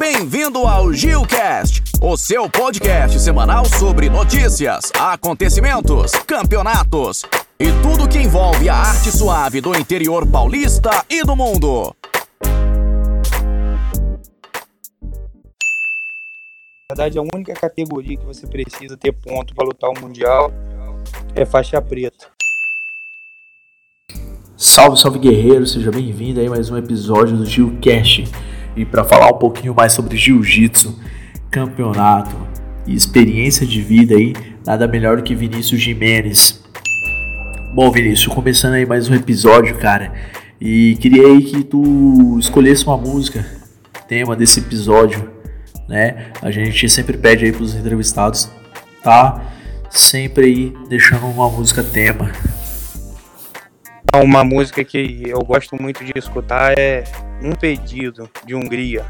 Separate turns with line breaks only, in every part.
Bem-vindo ao Gilcast, o seu podcast semanal sobre notícias, acontecimentos, campeonatos e tudo que envolve a arte suave do interior paulista e do mundo.
Na verdade, a única categoria que você precisa ter ponto para lutar o Mundial é faixa preta.
Salve, salve guerreiro, seja bem-vindo aí a mais um episódio do Gilcast. E para falar um pouquinho mais sobre jiu-jitsu, campeonato e experiência de vida aí, nada melhor do que Vinícius Jimenez. Bom, Vinícius, começando aí mais um episódio, cara. E queria aí que tu escolhesse uma música, tema desse episódio, né? A gente sempre pede aí pros entrevistados, tá? Sempre aí deixando uma música tema.
Uma música que eu gosto muito de escutar é Um Pedido, de Hungria.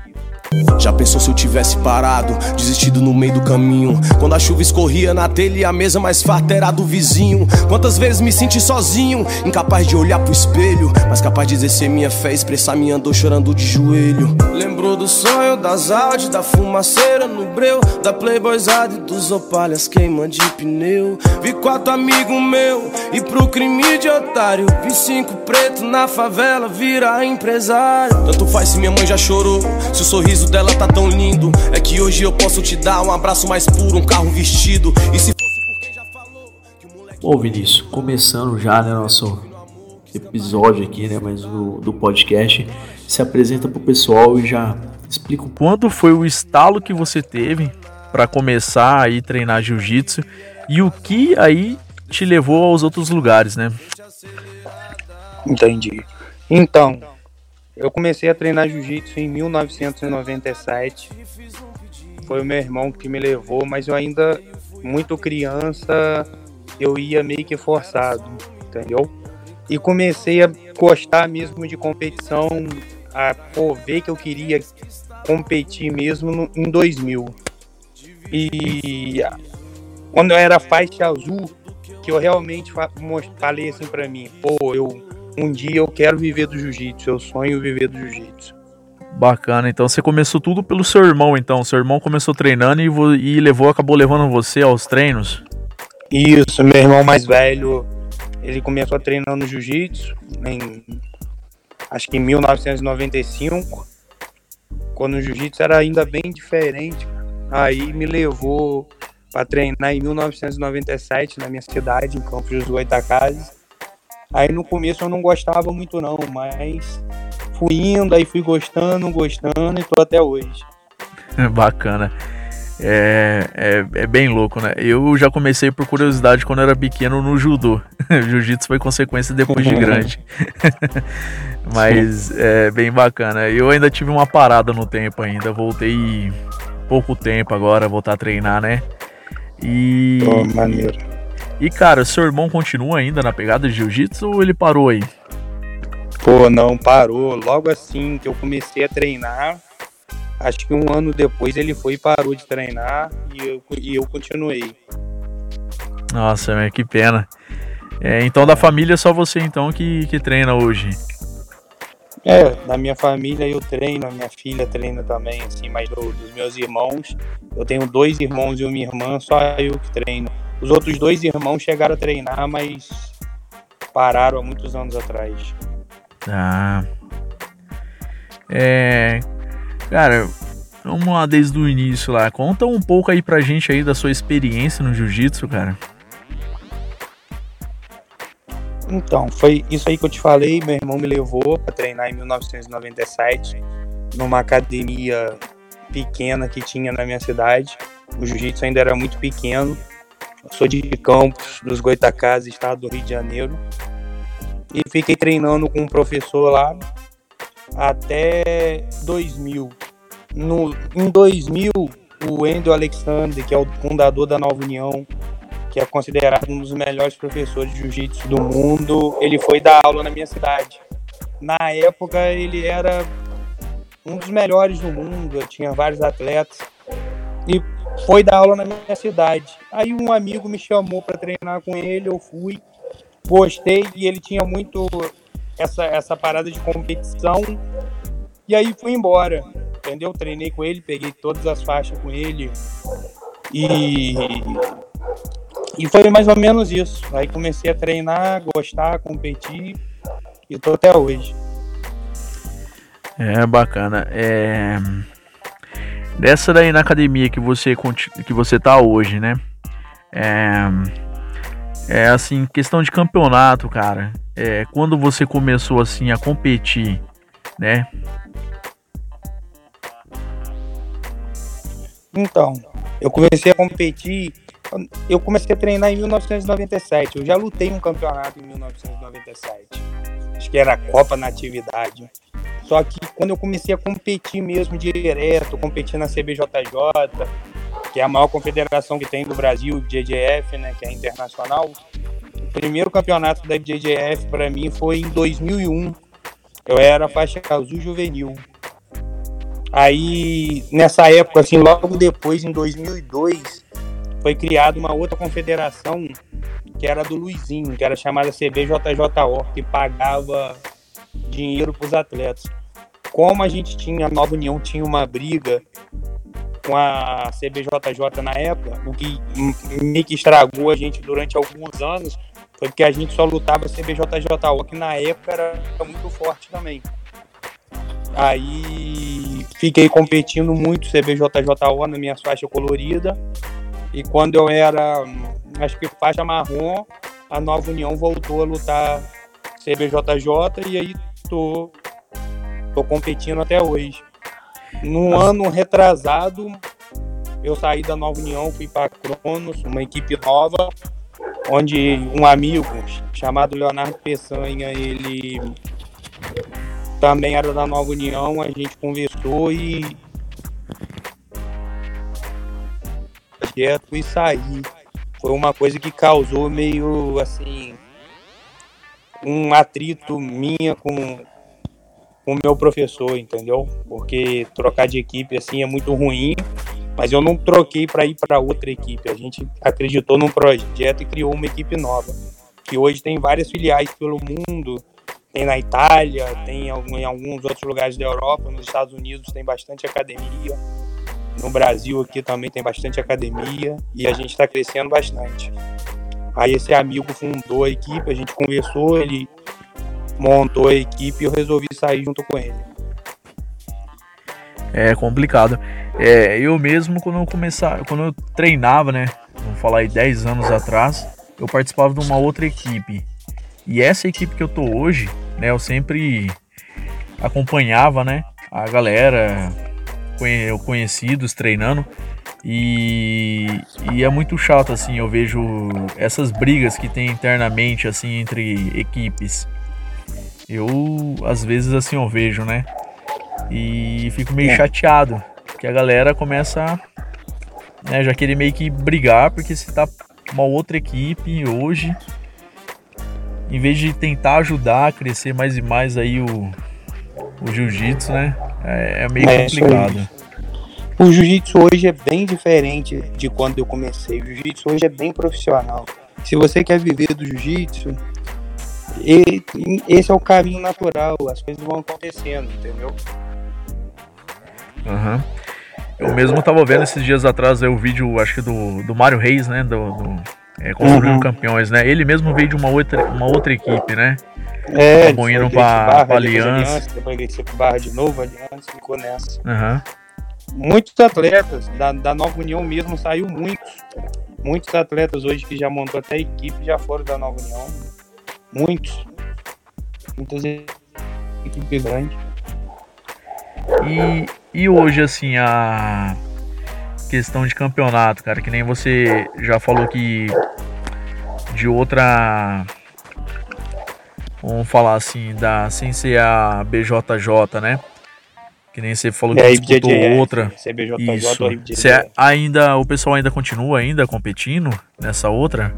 Já pensou se eu tivesse parado, desistido no meio do caminho? Quando a chuva escorria na telha e a mesa mais farta era do vizinho. Quantas vezes me senti sozinho, incapaz de olhar pro espelho, mas capaz de exercer minha fé, expressar minha dor chorando de joelho. Lembrou do sonho das Audi, da fumaceira no breu, da Playboyzada e dos opalhas queima de pneu. Vi quatro amigos meu e pro crime de otário, vi cinco preto na favela virar empresário. Tanto faz se minha mãe já chorou, se o sorriso sorriso dela tá tão lindo. É que hoje eu posso te dar um abraço mais puro, um carro vestido. E se fosse por quem já falou que o moleque.
Bom, Vinícius, começando já, né, nosso episódio aqui, né, mas do, do podcast, se apresenta pro pessoal e já explica
quando foi o estalo que você teve para começar aí treinar jiu-jitsu e o que aí te levou aos outros lugares, né?
Entendi. Então, eu comecei a treinar jiu-jitsu em 1997. Foi o meu irmão que me levou, mas eu ainda, muito criança, eu ia meio que forçado, entendeu? E comecei a gostar mesmo de competição, a pô, ver que eu queria competir mesmo no, em 2000. E quando eu era faixa azul, que eu realmente falei assim para mim, pô, eu um dia eu quero viver do jiu-jitsu, eu sonho viver do jiu-jitsu.
Bacana, então você começou tudo pelo seu irmão, então. Seu irmão começou treinando e, e levou, acabou levando você aos treinos?
Isso, meu irmão mais velho, ele começou treinando jiu-jitsu em acho que em 1995, quando o jiu-jitsu era ainda bem diferente. Aí me levou para treinar em 1997 na minha cidade, em Campos dos Goitacazes. Aí no começo eu não gostava muito não, mas fui indo, aí fui gostando, gostando e tô até hoje.
Bacana. É, é, é, bem louco, né? Eu já comecei por curiosidade quando era pequeno no judô. Jiu-jitsu foi consequência depois de grande. Mas é bem bacana. Eu ainda tive uma parada no tempo ainda. Voltei pouco tempo agora, voltar a treinar, né? E.
Oh, maneiro.
E cara, seu irmão continua ainda na pegada de jiu-jitsu ou ele parou aí?
Pô, não, parou. Logo assim que eu comecei a treinar, acho que um ano depois ele foi e parou de treinar e eu, e eu continuei.
Nossa, que pena. É, então da família só você então que, que treina hoje?
É, na minha família eu treino, a minha filha treina também, assim, mas do, dos meus irmãos, eu tenho dois irmãos e uma irmã, só eu que treino. Os outros dois irmãos chegaram a treinar, mas pararam há muitos anos atrás.
Tá. É. Cara, vamos lá desde o início lá. Conta um pouco aí pra gente aí da sua experiência no jiu-jitsu, cara.
Então, foi isso aí que eu te falei. Meu irmão me levou para treinar em 1997 numa academia pequena que tinha na minha cidade. O jiu-jitsu ainda era muito pequeno sou de Campos, dos Goitacazes, estado do Rio de Janeiro. E fiquei treinando com um professor lá até 2000. No, em 2000, o Endo Alexander, que é o fundador da Nova União, que é considerado um dos melhores professores de jiu-jitsu do mundo, ele foi dar aula na minha cidade. Na época, ele era um dos melhores do mundo, tinha vários atletas. E foi dar aula na minha cidade. Aí um amigo me chamou para treinar com ele, eu fui, gostei e ele tinha muito essa, essa parada de competição. E aí fui embora. entendeu? Treinei com ele, peguei todas as faixas com ele. E, e foi mais ou menos isso. Aí comecei a treinar, gostar, competir e tô até hoje.
É bacana. É... Dessa daí na academia que você que você tá hoje, né? É, é assim, questão de campeonato, cara. É, quando você começou assim a competir, né?
Então, eu comecei a competir, eu comecei a treinar em 1997. Eu já lutei um campeonato em 1997. Acho que era a Copa Natividade. Só que quando eu comecei a competir mesmo direto, competir na CBJJ, que é a maior confederação que tem do Brasil, IBJJF, né, que é internacional, o primeiro campeonato da IBJJF para mim foi em 2001. Eu era faixa azul juvenil. Aí, nessa época, assim, logo depois, em 2002, foi criada uma outra confederação que era do Luizinho, que era chamada CBJJO, que pagava dinheiro para os atletas como a gente tinha, a Nova União tinha uma briga com a CBJJ na época, o que meio que estragou a gente durante alguns anos foi porque a gente só lutava CBJJO, que na época era muito forte também. Aí fiquei competindo muito CBJJO na minha faixa colorida. E quando eu era, acho que faixa marrom, a Nova União voltou a lutar CBJJ e aí tô Tô competindo até hoje. No ano retrasado, eu saí da Nova União, fui para Cronos, uma equipe nova, onde um amigo chamado Leonardo Peçanha, ele também era da Nova União, a gente conversou e e saí. Foi uma coisa que causou meio assim um atrito minha com, com o meu professor, entendeu? Porque trocar de equipe assim é muito ruim, mas eu não troquei para ir para outra equipe. A gente acreditou num projeto e criou uma equipe nova, que hoje tem várias filiais pelo mundo. Tem na Itália, tem em alguns outros lugares da Europa, nos Estados Unidos tem bastante academia. No Brasil aqui também tem bastante academia e a gente está crescendo bastante. Aí esse amigo fundou a equipe, a gente conversou, ele montou a equipe e eu resolvi sair junto com ele.
É complicado. É, eu mesmo quando eu quando eu treinava, né, vamos falar aí 10 anos atrás, eu participava de uma outra equipe. E essa equipe que eu tô hoje, né, eu sempre acompanhava, né, a galera, conhecidos treinando. E, e, é muito chato assim, eu vejo essas brigas que tem internamente assim entre equipes. Eu, às vezes, assim, eu vejo, né? E fico meio chateado. Que a galera começa né, já querer meio que brigar, porque se tá uma outra equipe hoje, em vez de tentar ajudar a crescer mais e mais aí o, o jiu-jitsu, né? É, é meio é, complicado.
O jiu-jitsu hoje é bem diferente de quando eu comecei. O jiu-jitsu hoje é bem profissional. Se você quer viver do jiu-jitsu, e esse é o caminho natural, as coisas vão acontecendo, entendeu?
Uhum. Eu mesmo tava vendo esses dias atrás o vídeo, acho que do, do Mário Reis, né? Do, do é, Construindo uhum. Campeões, né? Ele mesmo veio de uma outra, uma outra equipe, né?
É, Acabou indo pra, pra Aliança. Depois veio Barra de novo, Aliança, ficou nessa.
Uhum.
Muitos atletas da, da Nova União mesmo saiu muitos. Muitos atletas hoje que já montou até equipe já foram da Nova União Muitos. Muitas equipes grandes.
E, e hoje, assim, a questão de campeonato, cara, que nem você já falou que de outra. Vamos falar assim, da sem ser a BJJ, né? Que nem você falou que é, disputou outra. CBJJ Isso. Você ainda, o pessoal ainda continua ainda competindo nessa outra?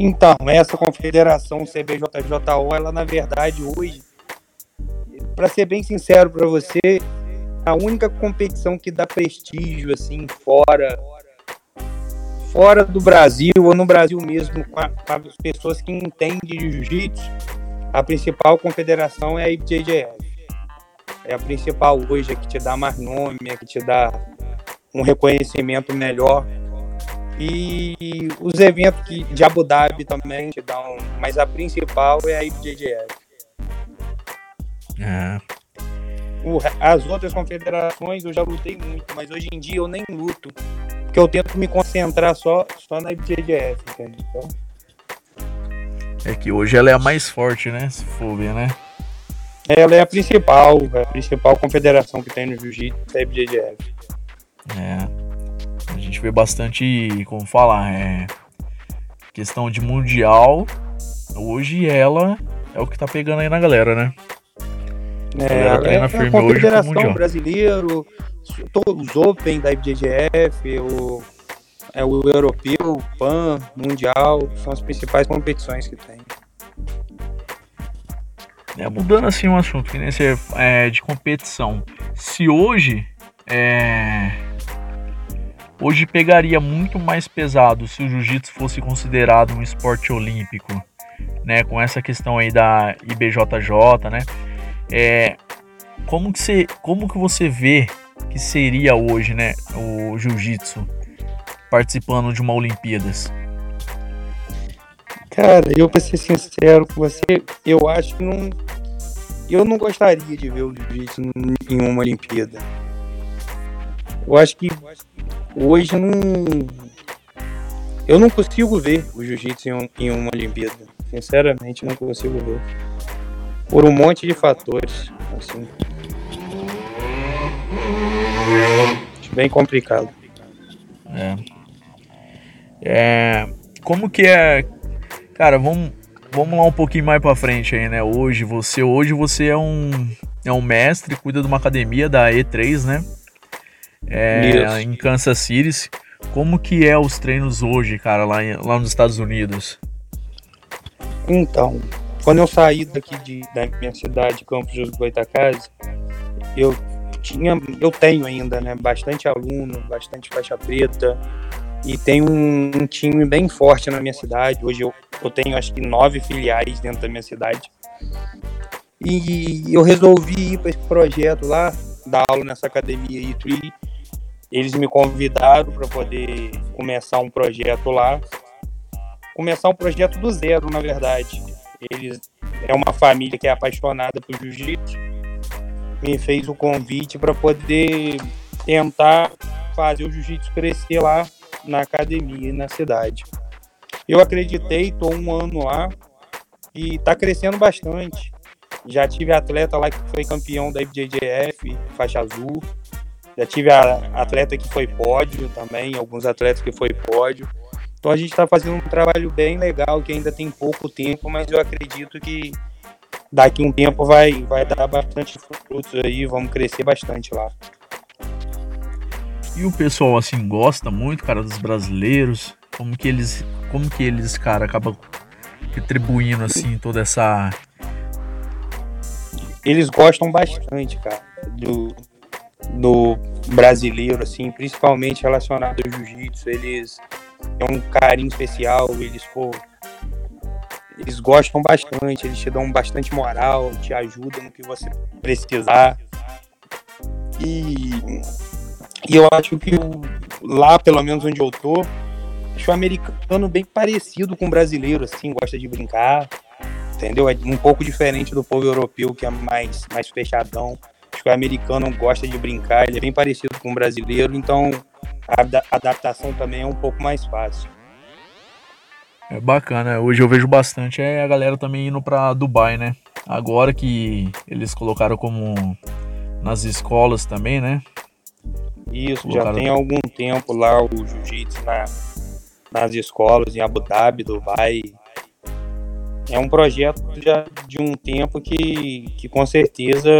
Então, essa confederação CBJJO, ela na verdade hoje, para ser bem sincero para você, a única competição que dá prestígio assim fora fora do Brasil ou no Brasil mesmo com, a, com as pessoas que entendem de jiu-jitsu, a principal confederação é a IBJJF. é a principal hoje, é que te dá mais nome, é que te dá um reconhecimento melhor. E os eventos que, de Abu Dhabi também te dão, mas a principal é a IBJJF.
É.
O, as outras confederações eu já lutei muito, mas hoje em dia eu nem luto, porque eu tento me concentrar só, só na IBJJF, entendeu?
É que hoje ela é a mais forte, né? Se for ver, né?
Ela é a principal, a principal confederação que tem no jiu-jitsu, é a IBJJF.
É. A gente vê bastante, como falar, é questão de mundial. Hoje ela é o que tá pegando aí na galera, né?
É, é, é a confederação brasileiro, todos os Open da IBJJF, o, é o europeu, o PAN, mundial, são as principais competições que tem.
É, mudando assim um assunto, que nesse é, de competição. Se hoje é, hoje pegaria muito mais pesado se o jiu-jitsu fosse considerado um esporte olímpico, né? Com essa questão aí da IBJJ, né? É, como que você, como que você vê que seria hoje, né, o jiu-jitsu participando de uma Olimpíadas?
Cara, eu pra ser sincero com você, eu acho que não. Eu não gostaria de ver o jiu-jitsu em uma Olimpíada. Eu acho que hoje não. Eu não consigo ver o jiu-jitsu em, em, uma Olimpíada. Sinceramente, não consigo ver. Por um monte de fatores. Assim. Bem complicado.
É. É. Como que é Cara, vamos, vamos lá um pouquinho mais para frente aí, né? Hoje você, hoje você é um é um mestre, cuida de uma academia da E3, né? É, em Kansas City. Como que é os treinos hoje, cara, lá, lá nos Estados Unidos?
Então, quando eu saí daqui de, da minha cidade, Campos dos Goitacazes, eu tinha, eu tenho ainda, né, bastante aluno, bastante faixa preta, e tem um, um, time bem forte na minha cidade. Hoje eu, eu tenho acho que nove filiais dentro da minha cidade. E eu resolvi ir para esse projeto lá, dar aula nessa academia E3. Eles me convidaram para poder começar um projeto lá. Começar um projeto do zero, na verdade. Eles é uma família que é apaixonada por jiu-jitsu. Me fez o convite para poder tentar fazer o jiu-jitsu crescer lá na academia e na cidade. Eu acreditei, estou um ano lá e está crescendo bastante. Já tive atleta lá que foi campeão da IBJJF, faixa azul. Já tive atleta que foi pódio também, alguns atletas que foi pódio. Então a gente está fazendo um trabalho bem legal, que ainda tem pouco tempo, mas eu acredito que daqui um tempo vai, vai dar bastante frutos aí, vamos crescer bastante lá.
E o pessoal assim gosta muito, cara, dos brasileiros. Como que eles, como que eles, cara, acabam retribuindo assim toda essa
eles gostam bastante, cara, do, do brasileiro, assim, principalmente relacionado ao jiu-jitsu. Eles têm um carinho especial, eles, pô, eles gostam bastante, eles te dão bastante moral, te ajudam no que você precisar. E e eu acho que o, lá, pelo menos onde eu tô, acho o americano bem parecido com o brasileiro, assim, gosta de brincar, entendeu? É um pouco diferente do povo europeu, que é mais, mais fechadão. O americano gosta de brincar, ele é bem parecido com o brasileiro, então a adaptação também é um pouco mais fácil.
É bacana, hoje eu vejo bastante é a galera também indo para Dubai, né? Agora que eles colocaram como nas escolas também, né?
Isso, já tem algum tempo lá o jiu-jitsu na, nas escolas em Abu Dhabi, Dubai. É um projeto já de um tempo que, que com certeza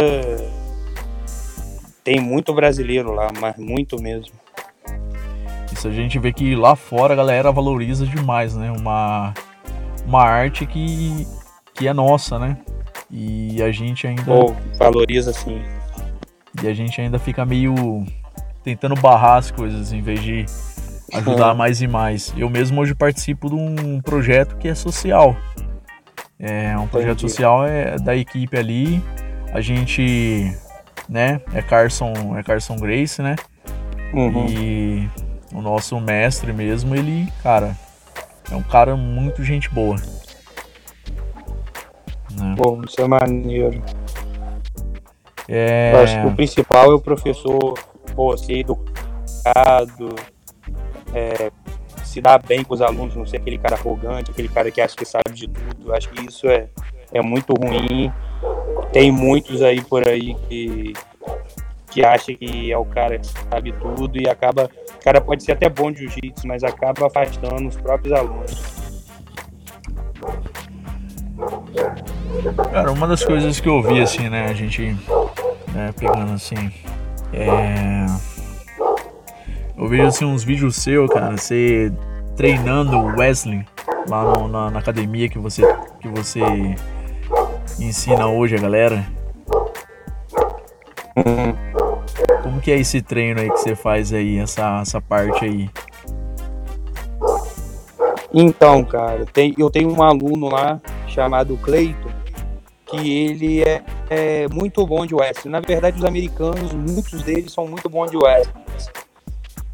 tem muito brasileiro lá, mas muito mesmo.
Isso a gente vê que lá fora a galera valoriza demais, né? Uma, uma arte que, que é nossa, né? E a gente ainda.
Oh, valoriza sim.
E a gente ainda fica meio tentando barrar as coisas em vez de ajudar mais e mais. Eu mesmo hoje participo de um projeto que é social. É um projeto Entendi. social é da equipe ali. A gente né? É Carson, é Carson Grace, né? Uhum. E o nosso mestre mesmo, ele, cara, é um cara muito gente boa.
Né? Bom, isso é maneiro. É... Eu acho que o principal é o professor pô, ser educado, é, se dar bem com os alunos, não ser aquele cara arrogante, aquele cara que acha que sabe de tudo. Eu acho que isso é, é muito ruim. Tem muitos aí por aí que, que acha que é o cara que sabe tudo e acaba. O cara pode ser até bom de jiu-jitsu, mas acaba afastando os próprios alunos.
Cara, uma das coisas que eu vi assim, né, a gente né, pegando assim, é... Eu vejo assim uns vídeos seus, cara, você treinando o Wesley lá no, na, na, academia que você, que você ensina hoje a galera. Como que é esse treino aí que você faz aí, essa, essa parte aí?
Então, cara, tem, eu tenho um aluno lá chamado Cleiton, que ele é, é, muito bom de West. Na verdade, os americanos, muitos deles são muito bons de West.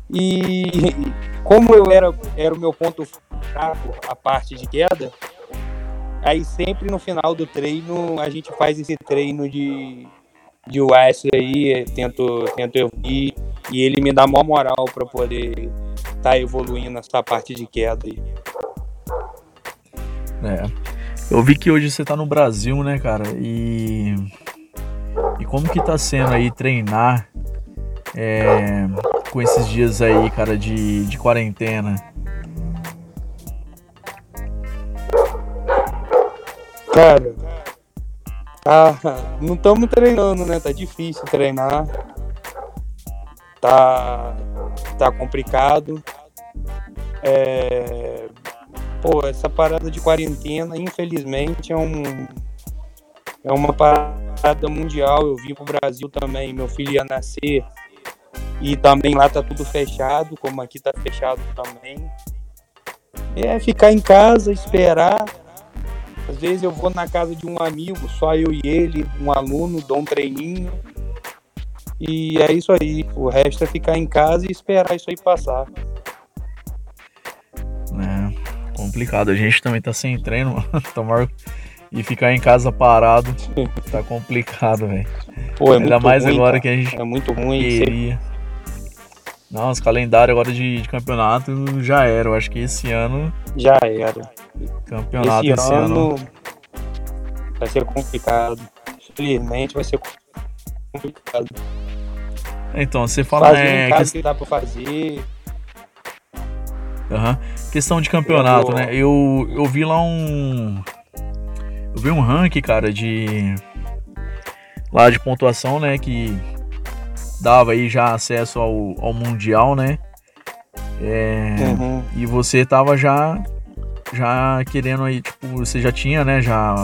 E como eu era, era o meu ponto fraco, a parte de queda, aí sempre no final do treino a gente faz esse treino de, de West aí, tento, tento evoluir, e ele me dá maior moral para poder estar tá evoluindo nessa parte de queda aí.
É. Eu vi que hoje você tá no Brasil, né, cara? E. E como que tá sendo aí treinar é, com esses dias aí, cara, de, de quarentena?
Cara, tá, não estamos treinando, né? Tá difícil treinar. Tá, tá complicado. É, pô, essa parada de quarentena, infelizmente, é um é uma parada mundial. Eu vim pro Brasil também, meu filho ia nascer e também lá tá tudo fechado, como aqui tá fechado também. É ficar em casa, esperar. Às vezes eu vou na casa de um amigo, só eu e ele, um aluno, dou um treininho. E é isso aí. O resto é ficar em casa e esperar isso aí passar.
complicado. A gente também tá sem treino, tomar e ficar em casa parado tá complicado, velho. É Ainda mais ruim, agora cara. que a gente
é muito ruim.
Queria. Não, os calendários agora de, de, campeonato já era. Eu acho que esse ano.
Já era.
Campeonato esse, esse ano, ano
vai ser complicado. Infelizmente vai ser complicado.
Então, você fala.
Fazer é, que... que dá pra fazer.
Uhum. Questão de campeonato, eu... né? Eu, eu vi lá um. Eu vi um ranking, cara, de. Lá de pontuação, né? Que dava aí já acesso ao, ao Mundial, né? É, uhum. E você tava já. Já querendo aí, tipo, você já tinha, né? Já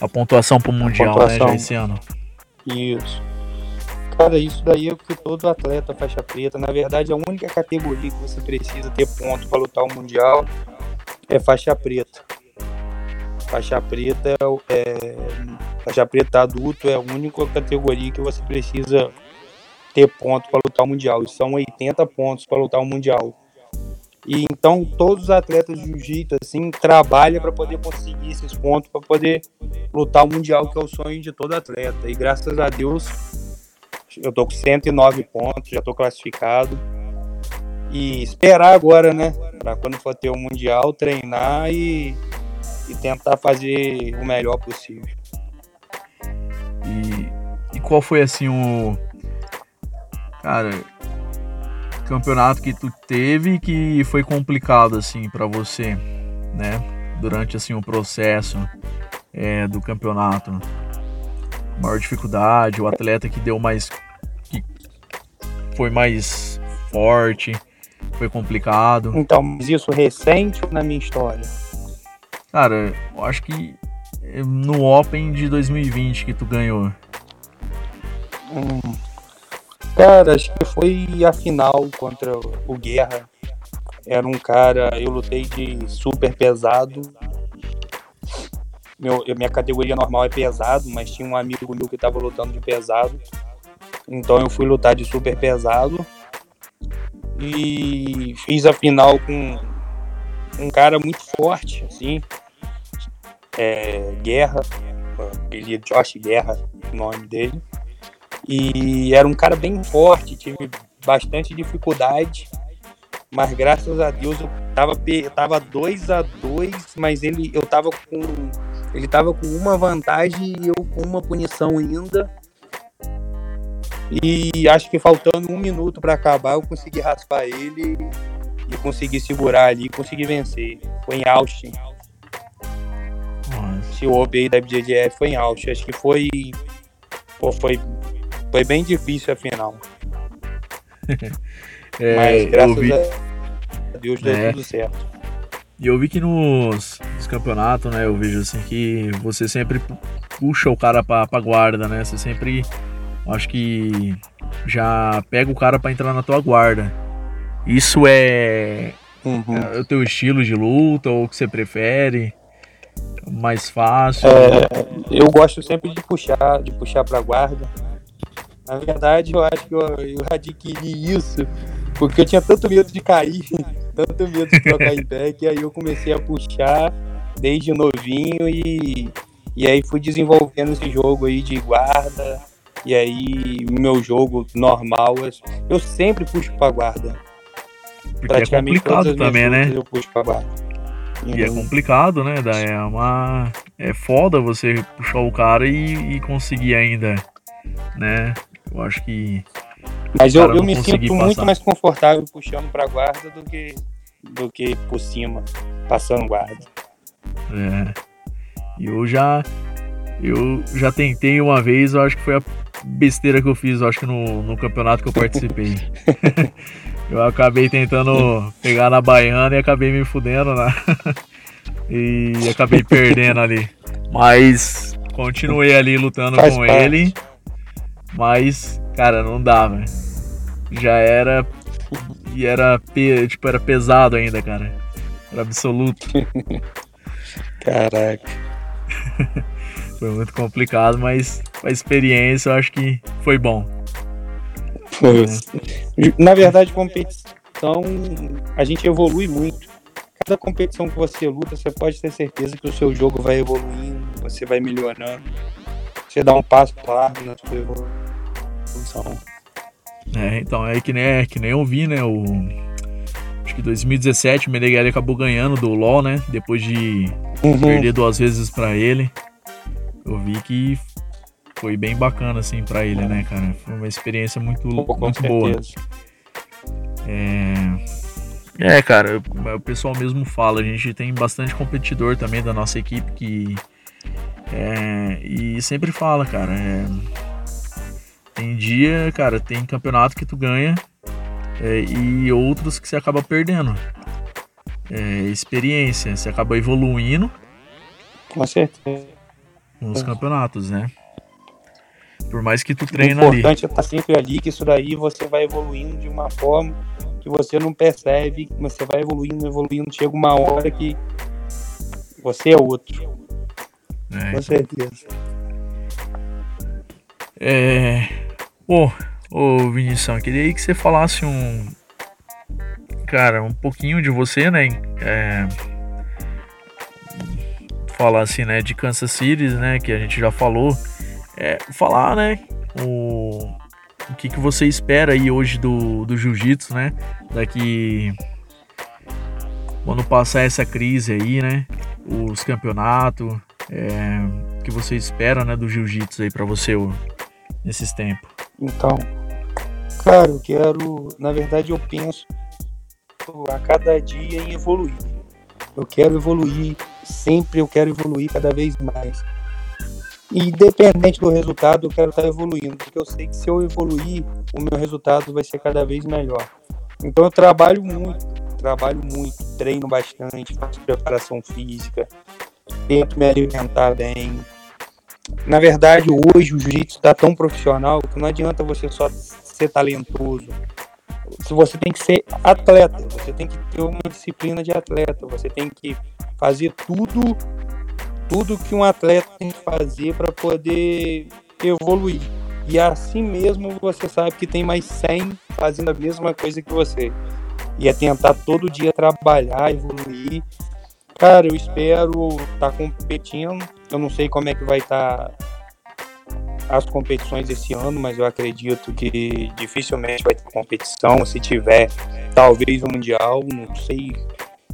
a pontuação pro Mundial, pontuação. né? Já esse ano.
Isso. Cara, isso daí é o que todo atleta faixa preta. Na verdade, a única categoria que você precisa ter ponto para lutar o Mundial é faixa preta. Faixa preta é, faixa preta adulto é a única categoria que você precisa ter ponto para lutar o Mundial. E são 80 pontos para lutar o Mundial. E então todos os atletas de jiu-jitsu assim trabalham para poder conseguir esses pontos para poder lutar o mundial que é o sonho de todo atleta. E graças a Deus eu tô com 109 pontos, já tô classificado. E esperar agora, né? Para quando for ter o Mundial, treinar e, e tentar fazer o melhor possível.
E, e qual foi assim o. Cara, campeonato que tu teve que foi complicado assim para você, né? Durante assim o processo é, do campeonato maior dificuldade, o atleta que deu mais. que foi mais forte, foi complicado.
Então, mas isso recente na minha história?
Cara, eu acho que no Open de 2020 que tu ganhou.
Hum. Cara, acho que foi a final contra o Guerra. Era um cara, eu lutei de super pesado, meu, minha categoria normal é pesado, mas tinha um amigo meu que estava lutando de pesado. Então eu fui lutar de super pesado e fiz a final com um cara muito forte, assim, é, Guerra, apelido Josh Guerra, o nome dele. E era um cara bem forte, tive bastante dificuldade, mas graças a Deus eu tava, tava 2 a 2 mas ele eu tava com ele tava com uma vantagem e eu com uma punição ainda. E acho que faltando um minuto para acabar, eu consegui raspar ele e consegui segurar ali, consegui vencer. Foi em Austin. Esse OB aí da BJJF foi em Austin. Acho que foi. Pô, foi, foi bem difícil a final. é, Mas graças vi... a Deus deu é. tudo certo.
E eu vi que nos, nos, campeonatos, né, eu vejo assim que você sempre puxa o cara pra, pra guarda, né? Você sempre, acho que já pega o cara para entrar na tua guarda. Isso é, uhum. é o teu estilo de luta ou o que você prefere? Mais fácil?
É, eu gosto sempre de puxar, de puxar para guarda. Na verdade, eu acho que eu, eu adquiri isso porque eu tinha tanto medo de cair, tanto medo de trocar em pé, que aí eu comecei a puxar desde novinho e, e aí fui desenvolvendo esse jogo aí de guarda. E aí, meu jogo normal, eu sempre puxo pra guarda.
Porque é complicado também, né? Eu puxo pra guarda. E é complicado, né? É uma. É foda você puxar o cara e, e conseguir ainda, né? Eu acho que
mas eu, eu me sinto passar. muito mais confortável puxando pra guarda do que, do que por cima, passando guarda.
É. Eu já. Eu já tentei uma vez, eu acho que foi a besteira que eu fiz, eu acho que no, no campeonato que eu participei. eu acabei tentando pegar na baiana e acabei me fudendo, né? e acabei perdendo ali. Mas continuei ali lutando Faz com parte. ele. Mas, cara, não dá, velho. Já era. E era, tipo, era pesado ainda, cara. Era absoluto.
Caraca.
foi muito complicado, mas a experiência eu acho que foi bom.
Foi. É. Na verdade, competição, a gente evolui muito. Cada competição que você luta, você pode ter certeza que o seu jogo vai evoluindo, você vai melhorando. Você dá um passo claro na sua evolução.
É, então, é que nem, que nem eu vi, né? O, acho que 2017 o Meneghel acabou ganhando do LoL, né? Depois de uhum. perder duas vezes para ele. Eu vi que foi bem bacana, assim, para ele, né, cara? Foi uma experiência muito, muito boa. É... é, cara, o pessoal mesmo fala, a gente tem bastante competidor também da nossa equipe que. É, e sempre fala, cara, é, tem dia, cara, tem campeonato que tu ganha é, e outros que você acaba perdendo. É, experiência, você acaba evoluindo.
Com certeza.
Nos campeonatos, né? Por mais que tu treine ali. O
importante ali. é estar sempre ali, que isso daí você vai evoluindo de uma forma que você não percebe, você vai evoluindo, evoluindo, chega uma hora que você é outro. É, Com então. certeza.
É, Ô, ô Vinição, queria que você falasse um. Cara, um pouquinho de você, né? É, falar assim, né? De Kansas City, né? Que a gente já falou. É, falar, né? O, o que, que você espera aí hoje do, do jiu-jitsu, né? Daqui. Quando passar essa crise aí, né? Os campeonatos. É, o que você espera, né? Do jiu-jitsu aí pra você nesses tempos.
Então, cara, eu quero, na verdade, eu penso a cada dia em evoluir. Eu quero evoluir, sempre eu quero evoluir cada vez mais. E independente do resultado, eu quero estar evoluindo, porque eu sei que se eu evoluir, o meu resultado vai ser cada vez melhor. Então eu trabalho muito, trabalho muito, treino bastante, faço preparação física, tento me alimentar bem, na verdade, hoje o jiu-jitsu está tão profissional que não adianta você só ser talentoso. Você tem que ser atleta, você tem que ter uma disciplina de atleta, você tem que fazer tudo, tudo que um atleta tem que fazer para poder evoluir. E assim mesmo você sabe que tem mais 100 fazendo a mesma coisa que você. E é tentar todo dia trabalhar, evoluir. Cara, eu espero estar tá competindo. Eu não sei como é que vai estar tá as competições esse ano, mas eu acredito que dificilmente vai ter competição. Se tiver, talvez o Mundial, não sei.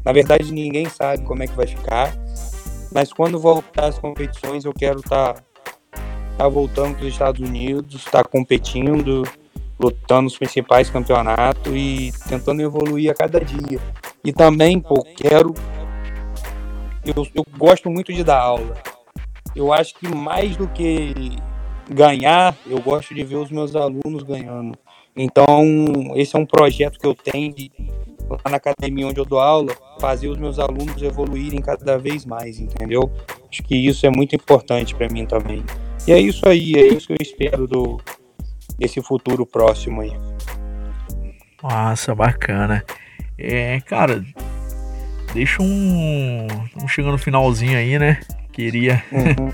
Na verdade, ninguém sabe como é que vai ficar. Mas quando voltar as competições, eu quero estar tá tá voltando para os Estados Unidos, estar tá competindo, lutando nos principais campeonatos e tentando evoluir a cada dia. E também, pô, quero. Eu, eu gosto muito de dar aula. Eu acho que mais do que ganhar, eu gosto de ver os meus alunos ganhando. Então, esse é um projeto que eu tenho de, lá na academia onde eu dou aula, fazer os meus alunos evoluírem cada vez mais, entendeu? Acho que isso é muito importante para mim também. E é isso aí, é isso que eu espero do desse futuro próximo aí.
Nossa, bacana. É, cara, deixa um, um chegando no finalzinho aí, né? Queria uhum.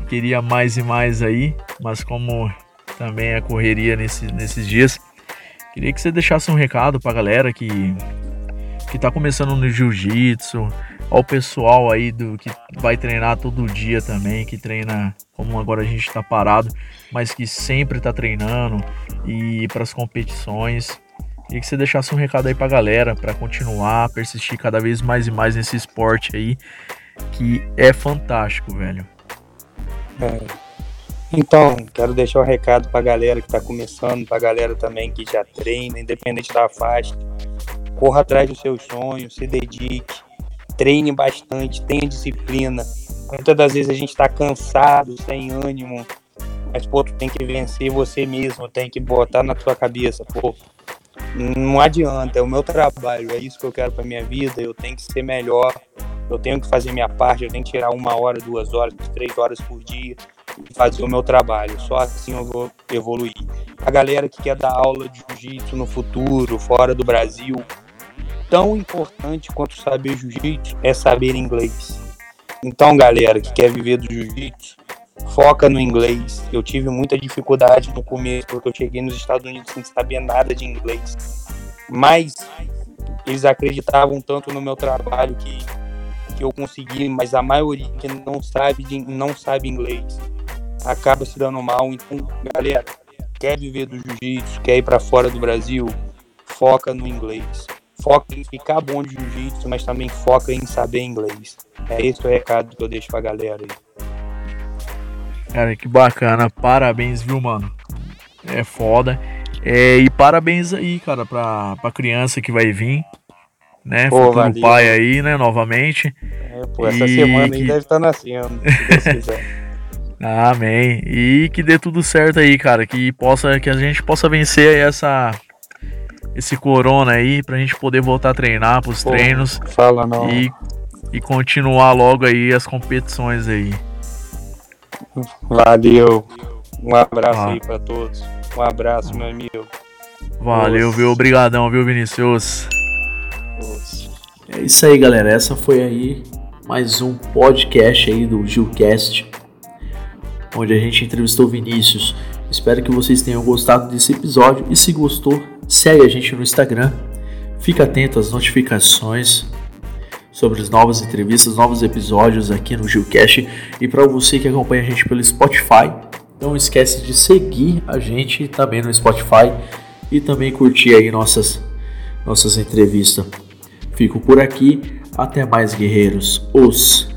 queria mais e mais aí, mas como também é correria nesse, nesses dias, queria que você deixasse um recado pra galera que que tá começando no jiu-jitsu, ao pessoal aí do que vai treinar todo dia também, que treina como agora a gente está parado, mas que sempre está treinando e para as competições. E que você deixasse um recado aí para a galera para continuar, persistir cada vez mais e mais nesse esporte aí, que é fantástico, velho.
É. Então, quero deixar um recado para a galera que está começando, para a galera também que já treina, independente da faixa. Corra atrás dos seus sonhos, se dedique, treine bastante, tenha disciplina. Muitas das vezes a gente está cansado, sem ânimo, mas pô, tu tem que vencer você mesmo, tem que botar na tua cabeça, pô, não adianta, é o meu trabalho, é isso que eu quero para minha vida, eu tenho que ser melhor, eu tenho que fazer minha parte, eu tenho que tirar uma hora, duas horas, três horas por dia e fazer o meu trabalho, só assim eu vou evoluir. A galera que quer dar aula de jiu-jitsu no futuro, fora do Brasil, tão importante quanto saber jiu-jitsu é saber inglês. Então, galera que quer viver do jiu-jitsu, foca no inglês. Eu tive muita dificuldade no começo, porque eu cheguei nos Estados Unidos sem saber nada de inglês. Mas eles acreditavam tanto no meu trabalho que, que eu consegui, mas a maioria que não sabe, de, não sabe inglês acaba se dando mal. Então, galera, quer viver do jiu-jitsu, quer ir para fora do Brasil, foca no inglês foca em ficar bom de jiu-jitsu, mas também foca em saber inglês. É esse o recado que eu deixo pra galera aí.
Cara, que bacana. Parabéns, viu, mano? É foda. É, e parabéns aí, cara, pra, pra criança que vai vir. Né? Pô, Futuro valeu. pai aí, né? Novamente.
É, pô, essa e semana que... aí deve estar tá nascendo, se Deus quiser.
Amém. E que dê tudo certo aí, cara. Que possa, que a gente possa vencer essa esse corona aí pra gente poder voltar a treinar pros Pô, treinos.
Fala não.
E, e continuar logo aí as competições aí.
Valeu. Um abraço ah. aí pra todos. Um abraço, meu amigo.
Valeu, Nossa. viu? Obrigadão, viu, Vinicius?
Nossa. É isso aí, galera. Essa foi aí mais um podcast aí do Gilcast, onde a gente entrevistou Vinícius. Espero que vocês tenham gostado desse episódio e se gostou, segue a gente no Instagram. Fica atento às notificações sobre as novas entrevistas, novos episódios aqui no Gilcast. E para você que acompanha a gente pelo Spotify, não esquece de seguir a gente também no Spotify e também curtir aí nossas nossas entrevistas. Fico por aqui, até mais guerreiros. Os